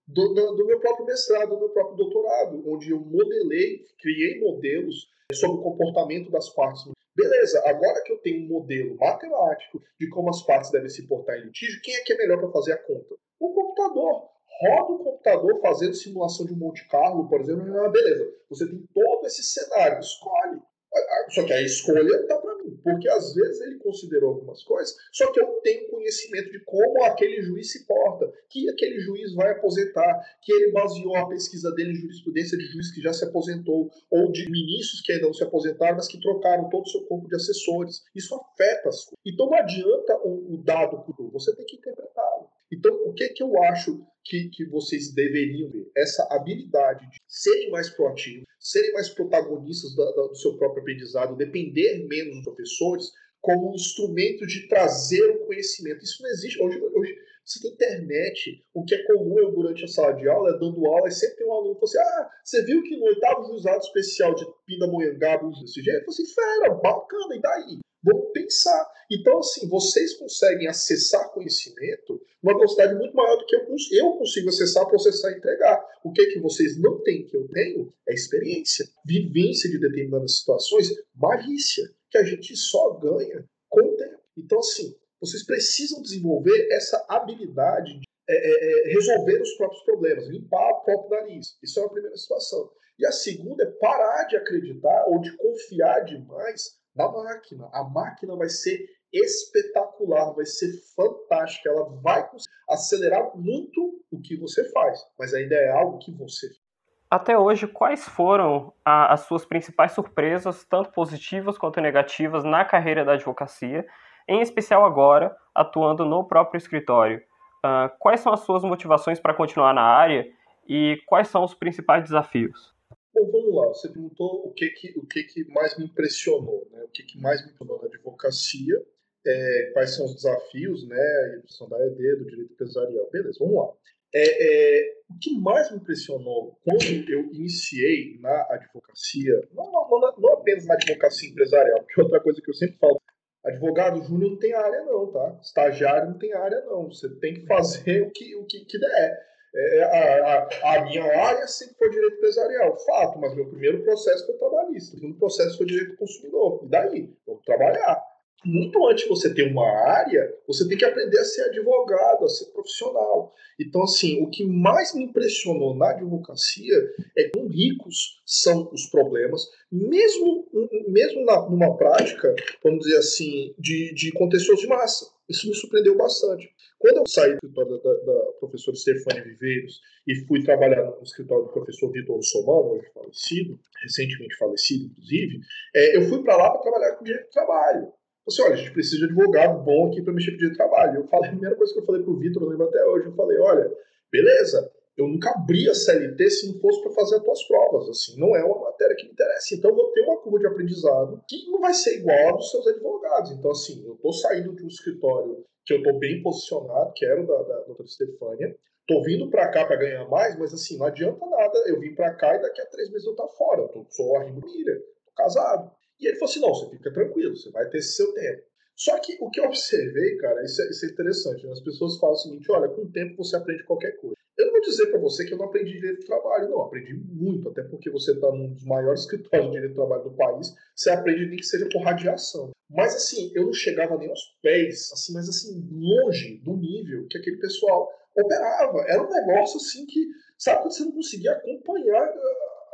do, do, meu próprio mestrado, do meu próprio doutorado, onde eu modelei, criei modelos sobre o comportamento das partes. Beleza agora que eu tenho um modelo matemático de como as partes devem se portar em litígio, quem é que é melhor para fazer a conta? O computador. Roda o computador fazendo simulação de Monte Carlo, por exemplo, ah, beleza, você tem todo esse cenário, escolhe. Só que a escolha está para mim, porque às vezes ele considerou algumas coisas, só que eu tenho conhecimento de como aquele juiz se porta, que aquele juiz vai aposentar, que ele baseou a pesquisa dele em jurisprudência de juiz que já se aposentou, ou de ministros que ainda não se aposentaram, mas que trocaram todo o seu corpo de assessores. Isso afeta as coisas. Então não adianta o, dado, você tem que interpretá-lo. Então, o que, que eu acho que, que vocês deveriam ver? Essa habilidade de serem mais proativos, serem mais protagonistas da, da, do seu próprio aprendizado, depender menos dos professores, como um instrumento de trazer o conhecimento. Isso não existe. Hoje, hoje você tem internet. O que é comum eu, durante a sala de aula, é dando aula, e sempre tem um aluno que fala assim: Ah, você viu que no oitavo juizado especial de Pindamonhangaba usa desse jeito? Eu falei assim, fera, bacana, e daí? Vamos pensar. Então, assim, vocês conseguem acessar conhecimento numa velocidade muito maior do que eu, eu consigo acessar, processar e entregar. O que é que vocês não têm que eu tenho é experiência, vivência de determinadas situações, malícia, que a gente só ganha com o tempo. Então, assim, vocês precisam desenvolver essa habilidade de é, é, é resolver os próprios problemas, limpar o próprio nariz. Isso é a primeira situação. E a segunda é parar de acreditar ou de confiar demais da máquina. A máquina vai ser espetacular, vai ser fantástica, ela vai acelerar muito o que você faz, mas ainda é algo que você. Até hoje, quais foram a, as suas principais surpresas, tanto positivas quanto negativas, na carreira da advocacia, em especial agora, atuando no próprio escritório? Uh, quais são as suas motivações para continuar na área e quais são os principais desafios? Bom, vamos lá. Você perguntou o que que, o que, que mais me impressionou, né? O que, que mais me impressionou na advocacia, é, quais são os desafios, né? A da ED, do direito empresarial. Beleza, vamos lá. É, é, o que mais me impressionou quando eu iniciei na advocacia, não, não, não, apenas na advocacia empresarial, porque outra coisa que eu sempre falo, advogado júnior não tem área não, tá? Estagiário não tem área não, você tem que fazer o que, o que, que der. É, a, a, a, minha área sempre foi direito empresarial, fato, mas meu primeiro processo foi trabalhista, o segundo processo foi direito consumidor. E daí? Vamos trabalhar. Muito antes de você ter uma área, você tem que aprender a ser advogado, a ser profissional. Então, assim, o que mais me impressionou na advocacia é quão ricos são os problemas, mesmo, mesmo na, numa prática, vamos dizer assim, de, de contencioso de massa. Isso me surpreendeu bastante. Quando eu saí do escritório da, da, professora Stefania Viveiros e fui trabalhar no escritório do professor Vitor Somano, hoje falecido, recentemente falecido, inclusive, é, eu fui para lá para trabalhar com direito de trabalho. Você, olha, a gente precisa de advogado bom aqui para mexer com direito de trabalho. Eu falei, a primeira coisa que eu falei para o Vitor, eu lembro até hoje, eu falei, olha, beleza, eu nunca abri a CLT se não fosse para fazer as tuas provas. Assim, não é uma matéria que me interessa. Então, eu vou ter uma curva de aprendizado que não vai ser igual a dos seus advogados. Então, assim, eu estou saindo de um escritório que eu estou bem posicionado, que era o da, da doutora Stefânia. Estou vindo para cá para ganhar mais, mas assim, não adianta nada eu vim para cá e daqui a três meses eu estou fora. Eu tô, sou arrimo milha, estou casado. E ele falou assim: não, você fica tranquilo, você vai ter seu tempo. Só que o que eu observei, cara, isso é, isso é interessante. Né? As pessoas falam o seguinte: olha, com o tempo você aprende qualquer coisa. Eu não vou dizer para você que eu não aprendi direito do trabalho, não. Aprendi muito, até porque você está num dos maiores escritórios de direito do trabalho do país. Você aprende nem que seja por radiação. Mas assim, eu não chegava nem aos pés, assim, mas assim, longe do nível que aquele pessoal operava. Era um negócio assim que, sabe, quando você não conseguia acompanhar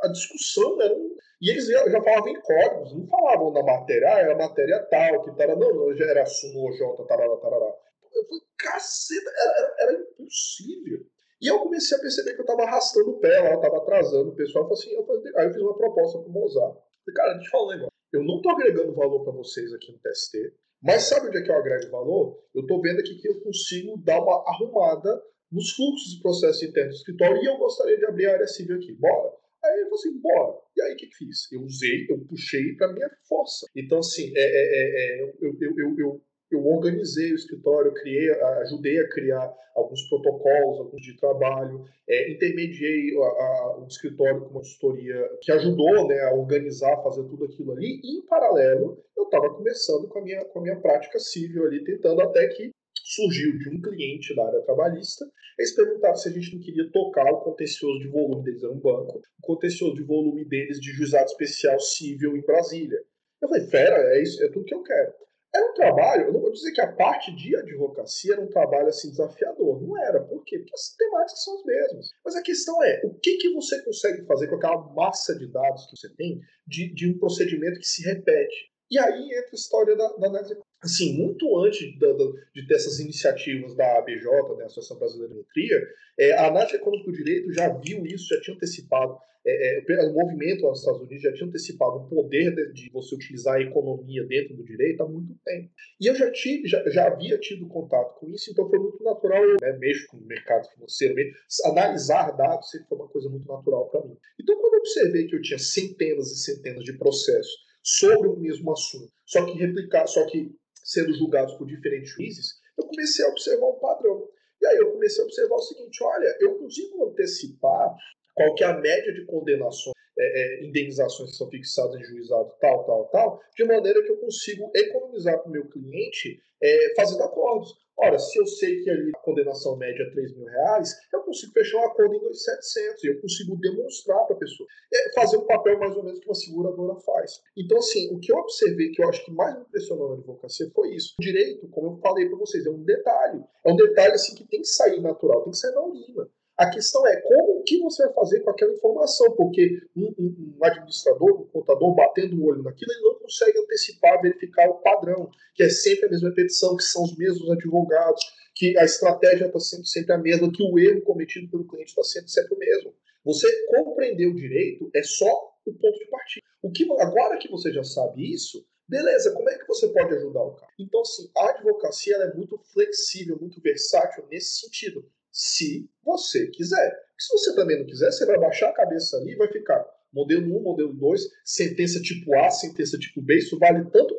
a discussão, era um... E eles já, já falavam em códigos, não falavam na matéria, ah, era matéria tal, que tal, não, não, já era sumo, J, tarará, tarará. Eu falei, caceta, era, era, era impossível. E eu comecei a perceber que eu estava arrastando o pé lá, eu estava atrasando o pessoal. Eu assim, eu falei, aí eu fiz uma proposta para o Mozart. Falei, cara, deixa eu falar um negócio. Eu não estou agregando valor para vocês aqui no TST, mas sabe onde é que eu agrego valor? Eu estou vendo aqui que eu consigo dar uma arrumada nos fluxos e processos internos do escritório e eu gostaria de abrir a área civil aqui. Bora? Aí ele falou assim, bora. E aí o que, que fiz? Eu usei, eu puxei para minha força. Então, assim, é, é, é, é eu, eu, eu, eu eu organizei o escritório, criei, ajudei a criar alguns protocolos, alguns de trabalho, é, intermediei o escritório com uma consultoria que ajudou né, a organizar, fazer tudo aquilo ali, e em paralelo eu estava começando com a, minha, com a minha prática civil ali, tentando até que surgiu de um cliente da área trabalhista, eles perguntaram se a gente não queria tocar o contencioso de volume deles, era um banco, o contencioso de volume deles de juizado especial civil em Brasília. Eu falei, fera, é isso, é tudo que eu quero. Era um trabalho, eu não vou dizer que a parte de advocacia era um trabalho assim desafiador. Não era. Por quê? Porque as temáticas são as mesmas. Mas a questão é, o que, que você consegue fazer com aquela massa de dados que você tem de, de um procedimento que se repete? E aí entra a história da, da análise. Assim, muito antes da, de ter essas iniciativas da ABJ, né, Associação Brasileira de Metria, é, a análise econômica do direito já viu isso, já tinha antecipado é, é, o movimento lá nos Estados Unidos já tinha antecipado o poder de, de, você utilizar a economia dentro do direito há muito tempo. E eu já tive, já, já havia tido contato com isso, então foi muito natural, eu né, com o mercado financeiro, mesmo, analisar dados sempre foi uma coisa muito natural para mim. Então quando eu observei que eu tinha centenas e centenas de processos sobre o mesmo assunto, só que replicar, só que sendo julgados por diferentes juízes, eu comecei a observar um padrão. E aí eu comecei a observar o seguinte, olha, eu consigo antecipar qual que é a média de condenações, é, é, indenizações que são fixadas em juizado, tal, tal, tal, de maneira que eu consigo economizar para o meu cliente é, fazendo acordos. Ora, se eu sei que ali a condenação média é 3 mil reais, eu consigo fechar um acordo em 2,700 e eu consigo demonstrar para a pessoa. É fazer um papel mais ou menos que uma seguradora faz. Então, assim, o que eu observei, que eu acho que mais me impressionou na advocacia foi isso. O direito, como eu falei para vocês, é um detalhe. É um detalhe assim que tem que sair natural, tem que sair na urina. A questão é como que você vai fazer com aquela informação, porque um, um, um, administrador, um contador batendo o olho naquilo, ele não consegue antecipar, verificar o padrão, que é sempre a mesma repetição, que são os mesmos advogados, que a estratégia está sendo sempre a mesma, que o erro cometido pelo cliente está sendo sempre o mesmo. Você compreender o direito é só o ponto de partida. O que, agora que você já sabe isso, beleza, como é que você pode ajudar o cara? Então, assim, a advocacia é muito flexível, muito versátil nesse sentido se você quiser. Se você também não quiser, você vai baixar a cabeça ali e vai ficar modelo 1, modelo 2, sentença tipo A, sentença tipo B. Isso vale tanto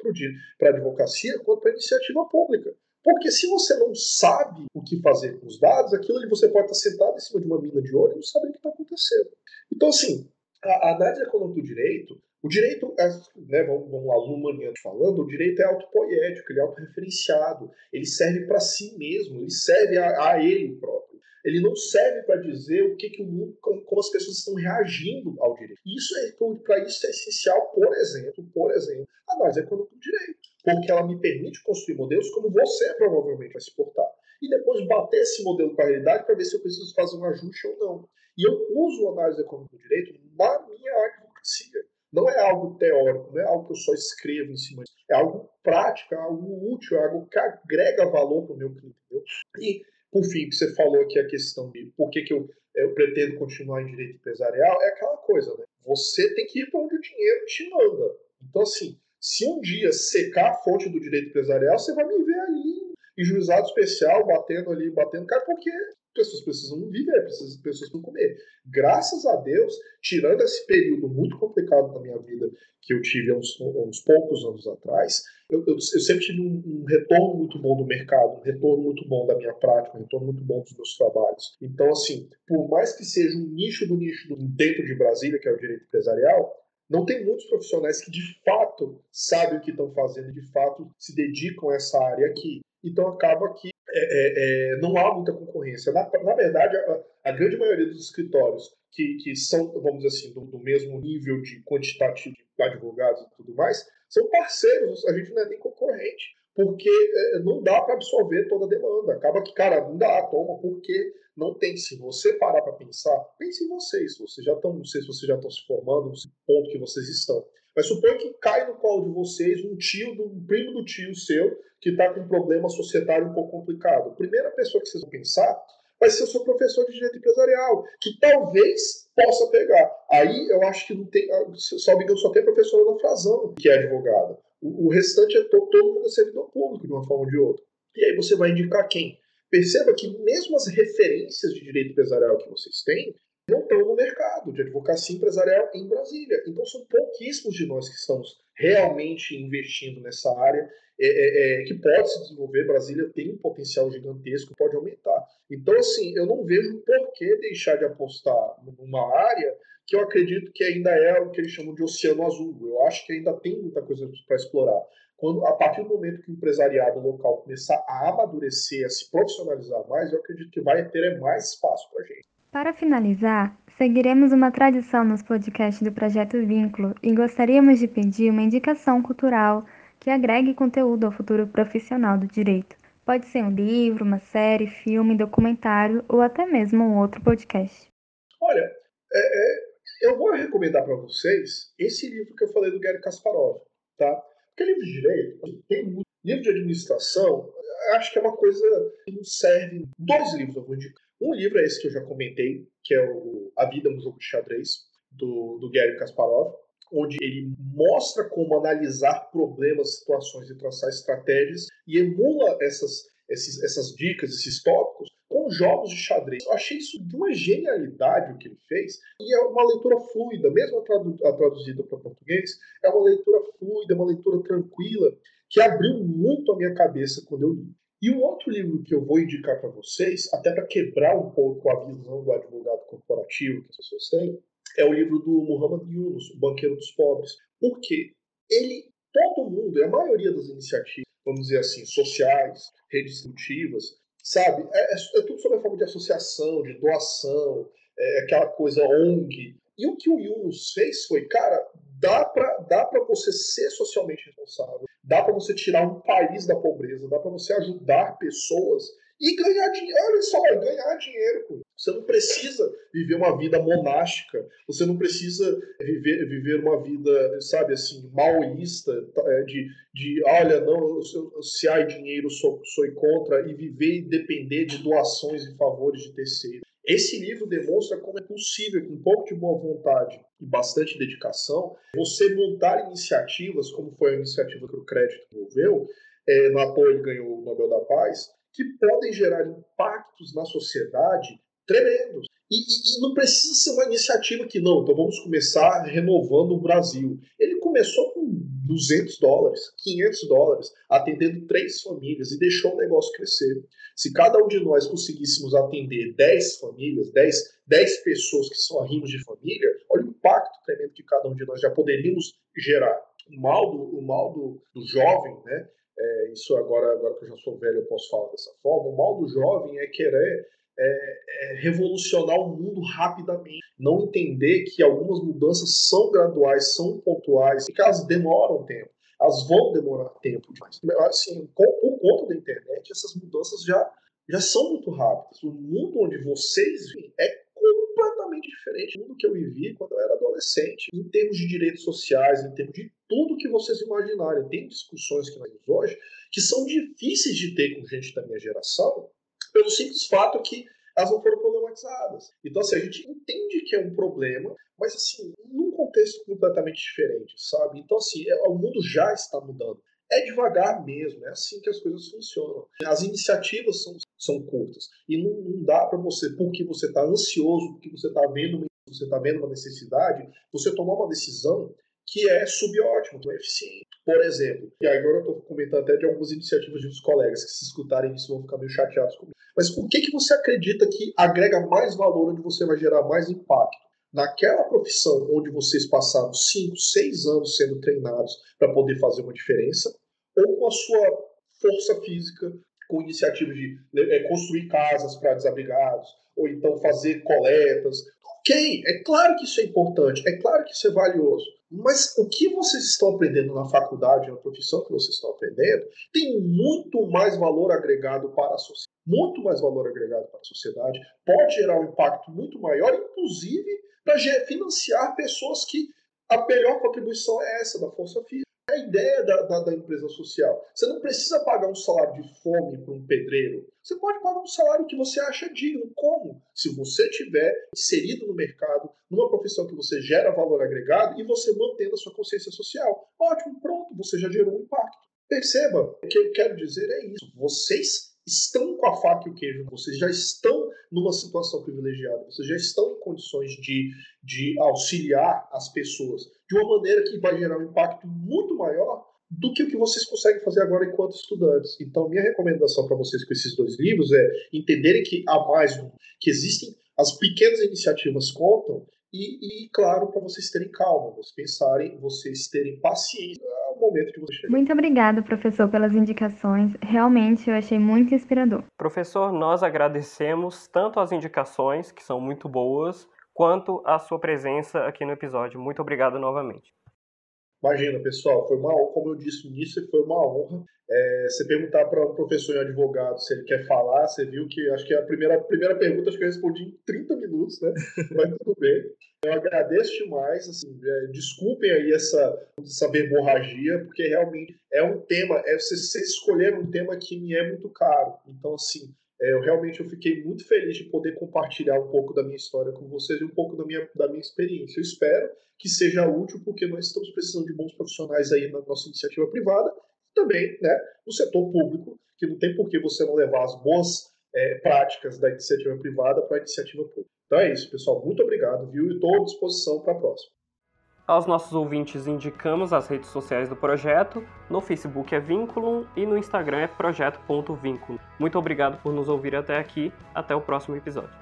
para a advocacia quanto para a iniciativa pública. Porque se você não sabe o que fazer com os dados, aquilo ali você pode estar sentado em cima de uma mina de ouro e não saber o que está acontecendo. Então, assim, a, a análise econômica do direito, o direito, é, né, vamos, vamos lá, lumaniano falando, o direito é autopoético, ele é autorreferenciado, ele serve para si mesmo, ele serve a, a ele próprio ele não serve para dizer o que, que o mundo, como, como, as pessoas estão reagindo ao direito. Isso é para isso é essencial, por exemplo, por exemplo, a análise econômica do direito, porque ela me permite construir modelos como você provavelmente vai se portar e depois bater esse modelo com a realidade para ver se eu preciso fazer um ajuste ou não. E eu uso a análise econômica do direito na minha advocacia. Não é algo teórico, não é algo que eu só escrevo em cima disso. É algo prático, é algo útil, é algo que agrega valor para o meu cliente. E por fim, que você falou aqui a questão de por que, que eu, eu pretendo continuar em direito empresarial, é aquela coisa, né? Você tem que ir para onde o dinheiro te manda. Então, assim, se um dia secar a fonte do direito empresarial, você vai me ver ali em juizado especial, batendo ali, batendo cara, porque pessoas precisam viver, pessoas precisam comer. Graças a Deus, tirando esse período muito complicado da minha vida que eu tive há uns, uns poucos anos atrás, eu, eu, eu sempre tive um, um, retorno muito bom do mercado, um retorno muito bom da minha prática, um retorno muito bom dos meus trabalhos. Então, assim, por mais que seja um nicho do nicho do, dentro de Brasília, que é o direito empresarial, não tem muitos profissionais que de fato sabem o que estão fazendo de fato se dedicam a essa área aqui. Então acaba que é, é, é, não há muita concorrência. Na, na verdade, a, a, grande maioria dos escritórios que, que são, vamos dizer assim, do, do mesmo nível de quantitativo de advogados e tudo mais, são parceiros, a gente não é nem concorrente, porque é, não dá para absorver toda a demanda. Acaba que, cara, não dá, toma, porque não tem. Se você parar para pensar, pense em vocês. Vocês já estão, não sei se vocês já estão se formando, no ponto que vocês estão. Mas suponha que cai no colo de vocês um tio, um primo do tio seu, que está com um problema societário um pouco complicado. A primeira pessoa que vocês vão pensar vai ser o seu professor de direito empresarial, que talvez possa pegar. Aí eu acho que não tem, ah, só tem a professora da Frazão, que é advogada. O, restante é todo, todo mundo é servidor público, de uma forma ou de outra. E aí você vai indicar quem? Perceba que mesmo as referências de direito empresarial que vocês têm, não estão no mercado de advocacia empresarial em Brasília. Então são pouquíssimos de nós que estamos realmente investindo nessa área é, é, é, que pode se desenvolver. Brasília tem um potencial gigantesco, pode aumentar. Então, assim, eu não vejo por que deixar de apostar numa área que eu acredito que ainda é o que eles chamam de oceano azul. Eu acho que ainda tem muita coisa para explorar. Quando, a partir do momento que o empresariado local começar a amadurecer, a se profissionalizar mais, eu acredito que vai ter mais espaço para a gente. Para finalizar, seguiremos uma tradição nos podcasts do Projeto Vínculo e gostaríamos de pedir uma indicação cultural que agregue conteúdo ao futuro profissional do direito. Pode ser um livro, uma série, filme, documentário ou até mesmo um outro podcast. Olha, é, é, eu vou recomendar para vocês esse livro que eu falei do Gary Kasparov, tá? Porque livro de direito tem muito. Livro de administração, acho que é uma coisa que não serve. Dois livros eu vou indicar. Um livro é esse que eu já comentei, que é o A Vida no Jogo de Xadrez, do, do Gary Kasparov, onde ele mostra como analisar problemas, situações e traçar estratégias e emula essas, esses, essas dicas, esses tópicos jogos de xadrez. Eu achei isso de uma genialidade o que ele fez e é uma leitura fluida, mesmo a, tradu a traduzida para português, é uma leitura fluida, uma leitura tranquila que abriu muito a minha cabeça quando eu li. E um outro livro que eu vou indicar para vocês, até para quebrar um pouco a visão do advogado corporativo que as pessoas têm, é o livro do Muhammad Yunus, O Banqueiro dos Pobres. Por quê? Ele, todo mundo, a maioria das iniciativas, vamos dizer assim, sociais, redistributivas, sabe, é, é, é tudo sobre a forma de associação, de doação, é aquela coisa ONG. E o que o Yunus fez foi, cara, dá para dá você ser socialmente responsável, dá para você tirar um país da pobreza, dá para você ajudar pessoas e ganhar dinheiro. Olha só, ganhar dinheiro. Você não precisa viver uma vida monástica, você não precisa viver, viver uma vida, sabe, assim, maoísta, é, de, de olha, não, se há dinheiro, sou, sou contra, e viver e depender de doações e favores de terceiros. Esse livro demonstra como é possível, com um pouco de boa vontade e bastante dedicação, você montar iniciativas, como foi a iniciativa que o Crédito desenvolveu, é, na toa ele ganhou o Nobel da Paz, que podem gerar impactos na sociedade tremendos. E, e, e, não precisa ser uma iniciativa que não, então vamos começar renovando o Brasil. Ele começou com 200 dólares, 500 dólares, atendendo três famílias e deixou o negócio crescer. Se cada um de nós conseguíssemos atender 10 famílias, 10, 10 pessoas que são arrimos de família, olha o impacto tremendo que cada um de nós já poderíamos gerar. O mal do, o mal do, do jovem, né? É, isso agora, agora que eu já sou velho, eu posso falar dessa forma. O mal do jovem é querer é, é revolucionar o mundo rapidamente, não entender que algumas mudanças são graduais, são pontuais e que elas demoram tempo. Elas vão demorar tempo demais. Assim, por conta da internet, essas mudanças já, já são muito rápidas. O mundo onde vocês vivem é completamente diferente do que eu vivi quando eu era adolescente, em termos de direitos sociais, em termos de tudo que vocês imaginarem. Tem discussões que nós temos hoje que são difíceis de ter com gente da minha geração, pelo simples fato que elas não foram problematizadas. Então, assim, a gente entende que é um problema, mas, assim, num contexto completamente diferente, sabe? Então, assim, é, o mundo já está mudando. É devagar mesmo, é assim que as coisas funcionam. As iniciativas são, são curtas e não, não dá para você, porque você está ansioso, porque você está vendo, você tá vendo uma necessidade, você tomar uma decisão que é subótimo, que é eficiente. Por exemplo, e agora eu estou comentando até de algumas iniciativas de uns colegas que se escutarem isso vão ficar meio chateados comigo. Mas por que, que você acredita que agrega mais valor, onde você vai gerar mais impacto? Naquela profissão onde vocês passaram 5, 6 anos sendo treinados para poder fazer uma diferença, ou com a sua força física, com iniciativas de é, construir casas para desabrigados, ou então fazer coletas. Ok, é claro que isso é importante, é claro que isso é valioso. Mas o que vocês estão aprendendo na faculdade, na profissão que vocês estão aprendendo, tem muito mais valor agregado para a sociedade. Muito mais valor agregado para a sociedade, pode gerar um impacto muito maior, inclusive para financiar pessoas que a melhor contribuição é essa, da força física ideia da, da, da, empresa social. Você não precisa pagar um salário de fome para um pedreiro. Você pode pagar um salário que você acha digno. Como? Se você tiver inserido no mercado, numa profissão que você gera valor agregado e você mantendo a sua consciência social. Ótimo, pronto, você já gerou um impacto. Perceba, o que eu quero dizer é isso. Vocês estão com a faca e o queijo, vocês já estão numa situação privilegiada, vocês já estão em condições de, de auxiliar as pessoas de uma maneira que vai gerar um impacto muito maior do que o que vocês conseguem fazer agora enquanto estudantes. Então, minha recomendação para vocês com esses dois livros é entenderem que há mais um, que existem as pequenas iniciativas contam e, e claro, para vocês terem calma, vocês pensarem, vocês terem paciência. O momento de você chegar. Muito obrigada, professor, pelas indicações. Realmente eu achei muito inspirador. Professor, nós agradecemos tanto as indicações, que são muito boas, quanto a sua presença aqui no episódio. Muito obrigado novamente. Imagina, pessoal, foi uma como eu disse no início, foi uma honra. É, você perguntar para um professor e um advogado se ele quer falar, você viu que acho que a primeira, primeira pergunta acho que eu respondi em 30 minutos, né? Mas tudo bem. Eu agradeço demais, assim, é, desculpem aí essa, essa verborragia, porque realmente é um tema, é, vocês, vocês escolheram um tema que me é muito caro. Então, assim, eu realmente eu fiquei muito feliz de poder compartilhar um pouco da minha história com vocês e um pouco da minha, da minha experiência. Eu espero que seja útil, porque nós estamos precisando de bons profissionais aí na nossa iniciativa privada e também né, no setor público, que não tem por que você não levar as boas é, práticas da iniciativa privada para a iniciativa pública. Então é isso, pessoal. Muito obrigado, viu? E estou à disposição para a próxima. Aos nossos ouvintes indicamos as redes sociais do projeto. No Facebook é Vínculo e no Instagram é projeto.vínculo. Muito obrigado por nos ouvir até aqui. Até o próximo episódio.